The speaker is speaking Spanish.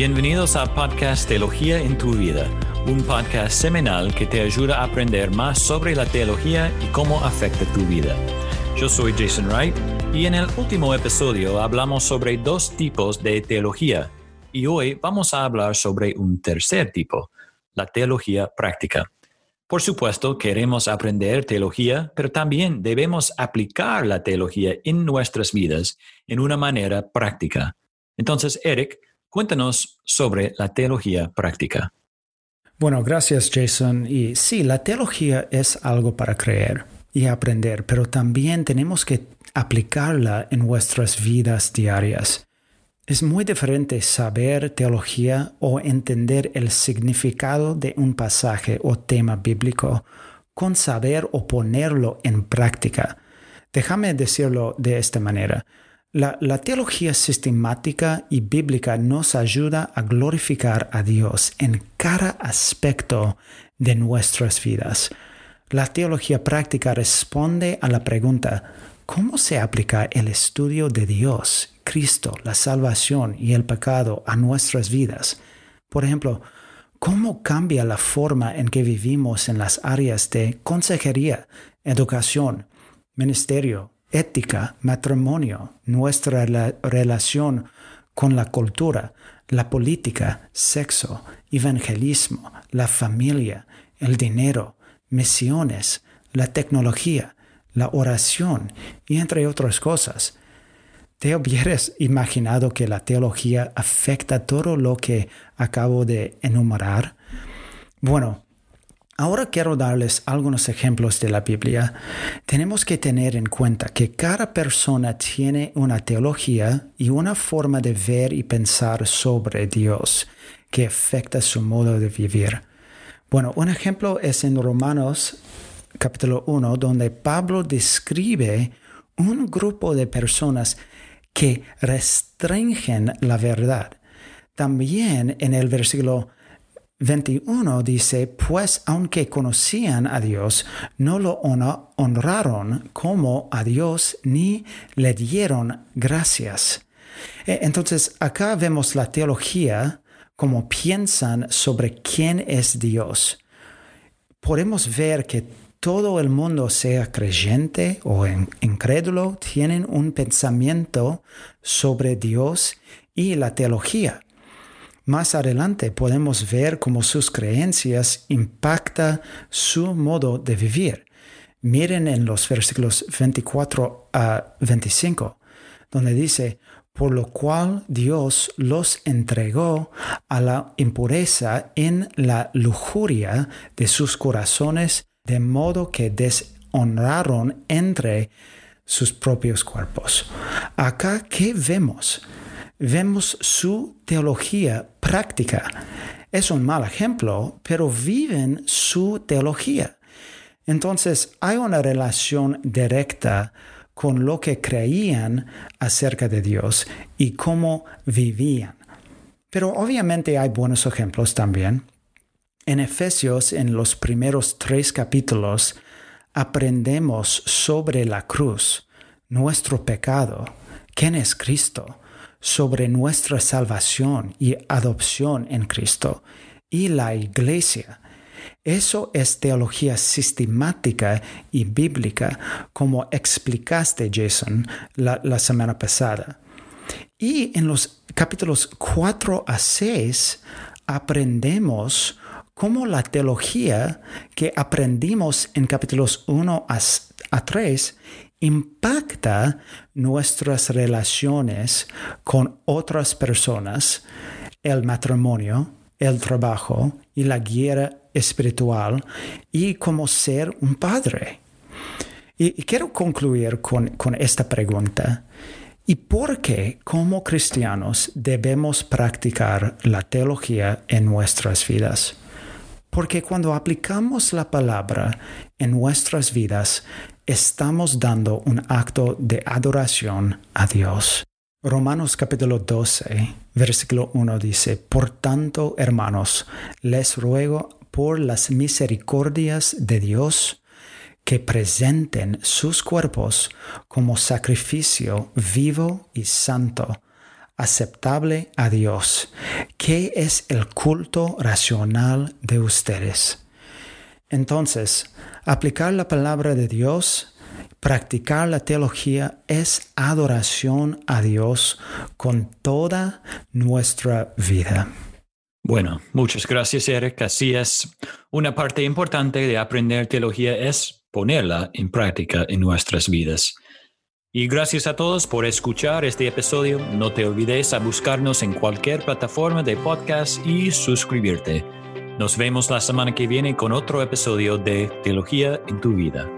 Bienvenidos a Podcast Teología en tu vida, un podcast semanal que te ayuda a aprender más sobre la teología y cómo afecta tu vida. Yo soy Jason Wright y en el último episodio hablamos sobre dos tipos de teología y hoy vamos a hablar sobre un tercer tipo, la teología práctica. Por supuesto, queremos aprender teología, pero también debemos aplicar la teología en nuestras vidas en una manera práctica. Entonces, Eric, cuéntanos sobre la teología práctica. Bueno, gracias Jason. Y sí, la teología es algo para creer y aprender, pero también tenemos que aplicarla en nuestras vidas diarias. Es muy diferente saber teología o entender el significado de un pasaje o tema bíblico con saber o ponerlo en práctica. Déjame decirlo de esta manera. La, teología sistemática y bíblica nos ayuda a glorificar a Dios en cada aspecto de nuestras vidas. La teología práctica responde a la pregunta, ¿cómo se aplica el estudio de Dios Cristo, la salvación y el pecado a nuestras vidas. Por ejemplo, ¿cómo cambia la forma en que vivimos en las áreas de consejería, educación, ministerio, ética, matrimonio, nuestra relación con la cultura, la política, sexo, evangelismo, la familia, el dinero, misiones, la tecnología, la oración y entre otras cosas? ¿Te hubieras imaginado que la teología afecta todo lo que acabo de enumerar? Bueno, ahora quiero darles algunos ejemplos de la Biblia. Tenemos que tener en cuenta que cada persona tiene una teología y una forma de ver y pensar sobre Dios que afecta su modo de vivir. Bueno, un ejemplo es en Romanos capítulo 1, donde Pablo describe un grupo de personas que restringen la verdad. También en el versículo 21 dice, pues aunque conocían a Dios, no lo honraron como a Dios ni le dieron gracias. E, entonces acá vemos la teología como piensan sobre quién es Dios. Podemos ver que todo el mundo, sea creyente o incrédulo, tienen un pensamiento sobre Dios y la teología. Más adelante podemos ver cómo sus creencias impactan su modo de vivir. Miren en los versículos 24 a 25, donde dice, por lo cual Dios los entregó a la impureza en la lujuria de sus corazones de modo que deshonraron entre sus propios cuerpos. Acá, ¿qué vemos? Vemos su teología práctica. Es un mal ejemplo, pero viven su teología. Entonces, hay una relación directa con lo que creían acerca de Dios y cómo vivían. Pero obviamente hay buenos ejemplos también. En Efesios, en los primeros tres capítulos, aprendemos sobre la cruz, nuestro pecado, quién es Cristo, sobre nuestra salvación y adopción en Cristo y la iglesia. Eso es teología sistemática y bíblica, como explicaste, Jason, la, la semana pasada. Y en los capítulos 4 a 6 aprendemos cómo la teología que aprendimos en capítulos 1 a 3 impacta nuestras relaciones con otras personas, el matrimonio, el trabajo y la guerra espiritual y como ser un padre. Y, quiero concluir con, con esta pregunta. ¿Y por qué como cristianos debemos practicar la teología en nuestras vidas? Porque cuando aplicamos la palabra en nuestras vidas, estamos dando un acto de adoración a Dios. Romanos capítulo 12, versículo 1 dice, Por tanto, hermanos, les ruego por las misericordias de Dios, que presenten sus cuerpos como sacrificio vivo y santo, aceptable a Dios. ¿Qué es el culto racional de ustedes? Entonces, aplicar la palabra de Dios, practicar la teología es adoración a Dios con toda nuestra vida. Bueno, muchas gracias Eric. Así es, una parte importante de aprender teología es ponerla en práctica en nuestras vidas. Y gracias a todos por escuchar este episodio. No te olvides a buscarnos en cualquier plataforma de podcast y suscribirte. Nos vemos la semana que viene con otro episodio de Teología en tu vida.